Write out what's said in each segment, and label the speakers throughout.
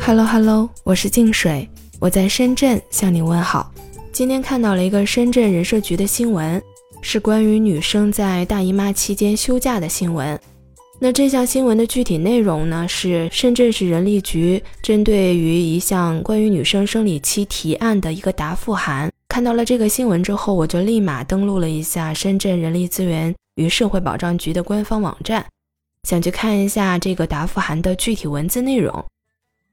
Speaker 1: Hello Hello，我是静水，我在深圳向你问好。今天看到了一个深圳人社局的新闻，是关于女生在大姨妈期间休假的新闻。那这项新闻的具体内容呢，是深圳市人力局针对于一项关于女生生理期提案的一个答复函。看到了这个新闻之后，我就立马登录了一下深圳人力资源与社会保障局的官方网站，想去看一下这个答复函的具体文字内容。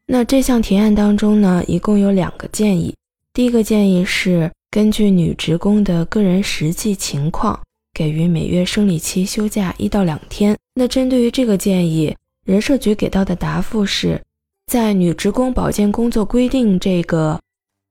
Speaker 1: 那这项提案当中呢，一共有两个建议。第一个建议是根据女职工的个人实际情况，给予每月生理期休假一到两天。那针对于这个建议，人社局给到的答复是，在女职工保健工作规定这个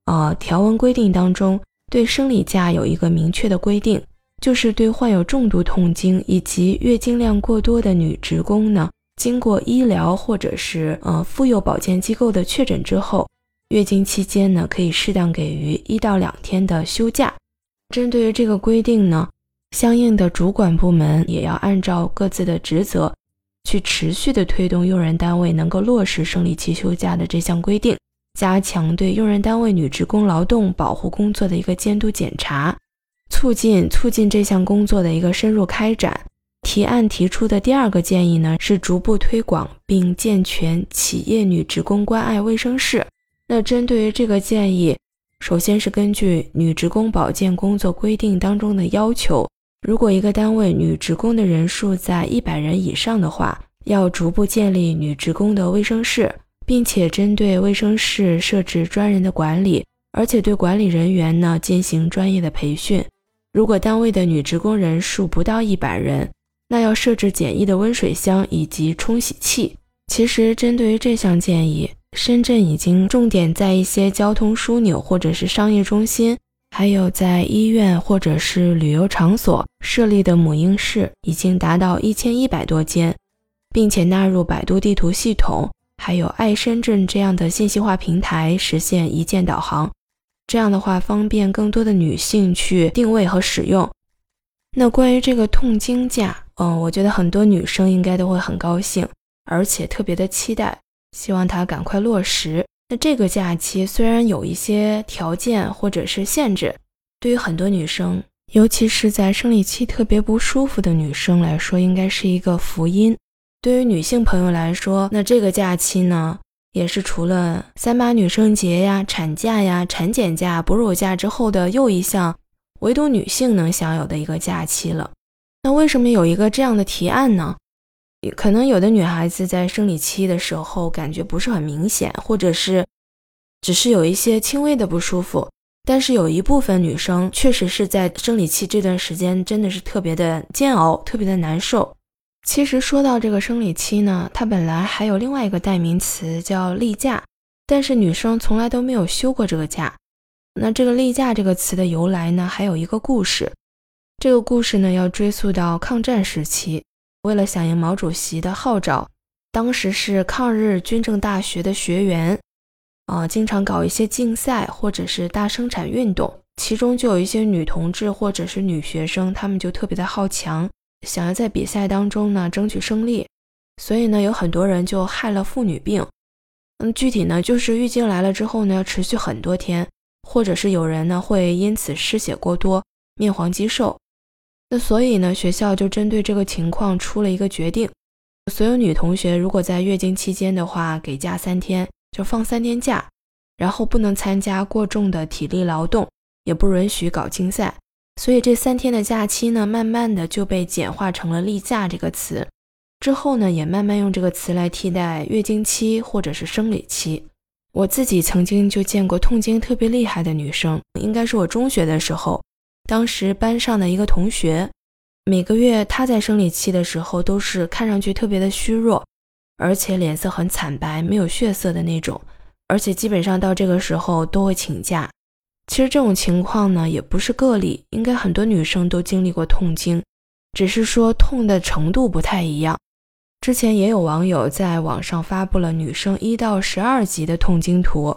Speaker 1: 呃条文规定当中，对生理假有一个明确的规定，就是对患有重度痛经以及月经量过多的女职工呢。经过医疗或者是呃妇幼保健机构的确诊之后，月经期间呢，可以适当给予一到两天的休假。针对于这个规定呢，相应的主管部门也要按照各自的职责，去持续的推动用人单位能够落实生理期休假的这项规定，加强对用人单位女职工劳动保护工作的一个监督检查，促进促进这项工作的一个深入开展。提案提出的第二个建议呢，是逐步推广并健全企业女职工关爱卫生室。那针对于这个建议，首先是根据女职工保健工作规定当中的要求，如果一个单位女职工的人数在一百人以上的话，要逐步建立女职工的卫生室，并且针对卫生室设置专人的管理，而且对管理人员呢进行专业的培训。如果单位的女职工人数不到一百人，那要设置简易的温水箱以及冲洗器。其实，针对于这项建议，深圳已经重点在一些交通枢纽或者是商业中心，还有在医院或者是旅游场所设立的母婴室，已经达到一千一百多间，并且纳入百度地图系统，还有爱深圳这样的信息化平台，实现一键导航。这样的话，方便更多的女性去定位和使用。那关于这个痛经假，嗯，我觉得很多女生应该都会很高兴，而且特别的期待，希望它赶快落实。那这个假期虽然有一些条件或者是限制，对于很多女生，尤其是在生理期特别不舒服的女生来说，应该是一个福音。对于女性朋友来说，那这个假期呢，也是除了三八女生节呀、产假呀、产检假、哺乳假之后的又一项唯独女性能享有的一个假期了。那为什么有一个这样的提案呢？可能有的女孩子在生理期的时候感觉不是很明显，或者是只是有一些轻微的不舒服。但是有一部分女生确实是在生理期这段时间真的是特别的煎熬，特别的难受。其实说到这个生理期呢，它本来还有另外一个代名词叫例假，但是女生从来都没有休过这个假。那这个例假这个词的由来呢，还有一个故事。这个故事呢，要追溯到抗战时期。为了响应毛主席的号召，当时是抗日军政大学的学员，啊，经常搞一些竞赛或者是大生产运动。其中就有一些女同志或者是女学生，她们就特别的好强，想要在比赛当中呢争取胜利。所以呢，有很多人就害了妇女病。嗯，具体呢，就是月经来了之后呢，要持续很多天，或者是有人呢会因此失血过多，面黄肌瘦。那所以呢，学校就针对这个情况出了一个决定：所有女同学如果在月经期间的话，给假三天，就放三天假，然后不能参加过重的体力劳动，也不允许搞竞赛。所以这三天的假期呢，慢慢的就被简化成了“例假”这个词。之后呢，也慢慢用这个词来替代月经期或者是生理期。我自己曾经就见过痛经特别厉害的女生，应该是我中学的时候。当时班上的一个同学，每个月她在生理期的时候都是看上去特别的虚弱，而且脸色很惨白，没有血色的那种，而且基本上到这个时候都会请假。其实这种情况呢也不是个例，应该很多女生都经历过痛经，只是说痛的程度不太一样。之前也有网友在网上发布了女生一到十二级的痛经图，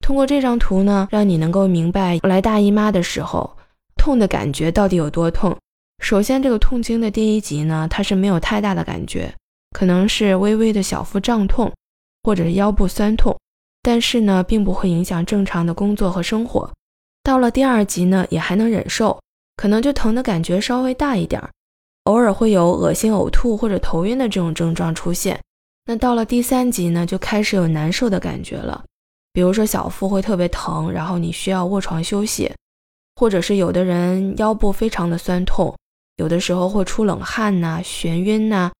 Speaker 1: 通过这张图呢，让你能够明白来大姨妈的时候。痛的感觉到底有多痛？首先，这个痛经的第一级呢，它是没有太大的感觉，可能是微微的小腹胀痛，或者是腰部酸痛。但是呢，并不会影响正常的工作和生活。到了第二级呢，也还能忍受，可能就疼的感觉稍微大一点儿，偶尔会有恶心、呕吐或者头晕的这种症状出现。那到了第三级呢，就开始有难受的感觉了，比如说小腹会特别疼，然后你需要卧床休息，或者是有的人腰部非常的酸痛，有的时候会出冷汗呐、眩晕呐，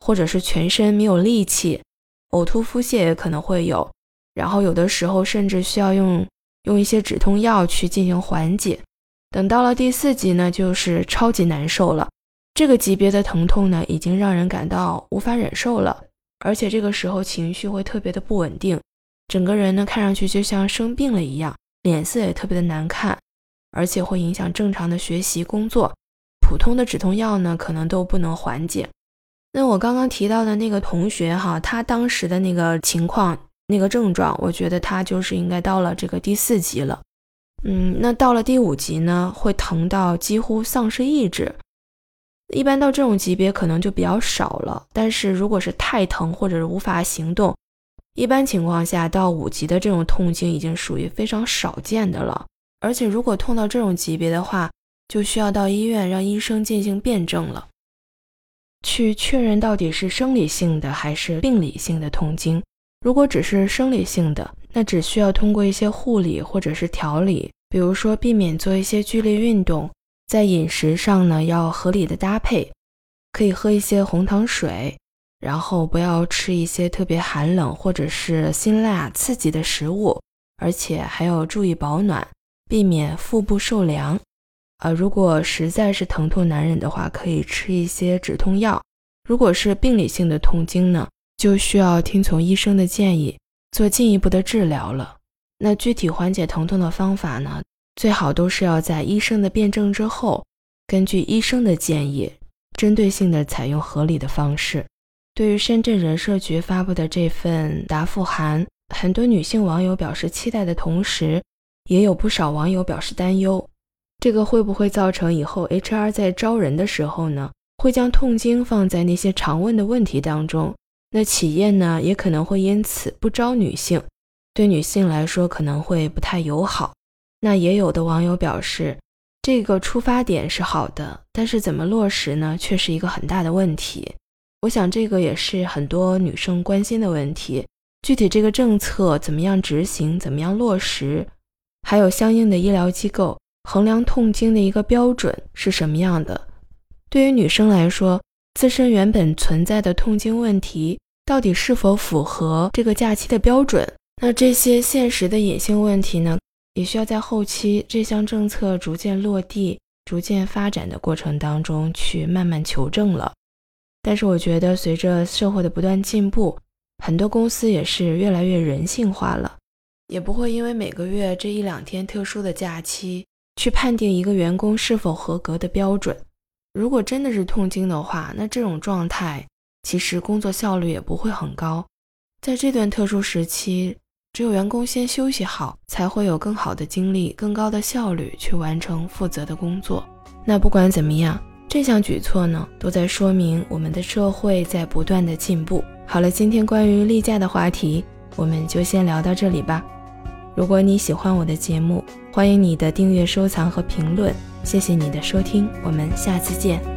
Speaker 1: 或者是全身没有力气，呕吐、腹泻也可能会有，然后有的时候甚至需要用用一些止痛药去进行缓解。等到了第四级呢，就是超级难受了，这个级别的疼痛呢，已经让人感到无法忍受了。而且这个时候情绪会特别的不稳定，整个人呢看上去就像生病了一样，脸色也特别的难看，而且会影响正常的学习工作。普通的止痛药呢可能都不能缓解。那我刚刚提到的那个同学哈，他当时的那个情况、那个症状，我觉得他就是应该到了这个第四级了。嗯，那到了第五级呢，会疼到几乎丧失意志。一般到这种级别可能就比较少了，但是如果是太疼或者是无法行动，一般情况下到五级的这种痛经已经属于非常少见的了。而且如果痛到这种级别的话，就需要到医院让医生进行辩证了，去确认到底是生理性的还是病理性的痛经。如果只是生理性的，那只需要通过一些护理或者是调理，比如说避免做一些剧烈运动。在饮食上呢，要合理的搭配，可以喝一些红糖水，然后不要吃一些特别寒冷或者是辛辣刺激的食物，而且还要注意保暖，避免腹部受凉。啊，如果实在是疼痛难忍的话，可以吃一些止痛药。如果是病理性的痛经呢，就需要听从医生的建议，做进一步的治疗了。那具体缓解疼痛的方法呢？最好都是要在医生的辩证之后，根据医生的建议，针对性的采用合理的方式。对于深圳人社局发布的这份答复函，很多女性网友表示期待的同时，也有不少网友表示担忧。这个会不会造成以后 HR 在招人的时候呢，会将痛经放在那些常问的问题当中？那企业呢，也可能会因此不招女性，对女性来说可能会不太友好。那也有的网友表示，这个出发点是好的，但是怎么落实呢，却是一个很大的问题。我想这个也是很多女生关心的问题。具体这个政策怎么样执行，怎么样落实，还有相应的医疗机构衡量痛经的一个标准是什么样的？对于女生来说，自身原本存在的痛经问题，到底是否符合这个假期的标准？那这些现实的隐性问题呢？也需要在后期这项政策逐渐落地、逐渐发展的过程当中去慢慢求证了。但是我觉得，随着社会的不断进步，很多公司也是越来越人性化了，也不会因为每个月这一两天特殊的假期去判定一个员工是否合格的标准。如果真的是痛经的话，那这种状态其实工作效率也不会很高。在这段特殊时期。只有员工先休息好，才会有更好的精力、更高的效率去完成负责的工作。那不管怎么样，这项举措呢，都在说明我们的社会在不断的进步。好了，今天关于例假的话题，我们就先聊到这里吧。如果你喜欢我的节目，欢迎你的订阅、收藏和评论。谢谢你的收听，我们下次见。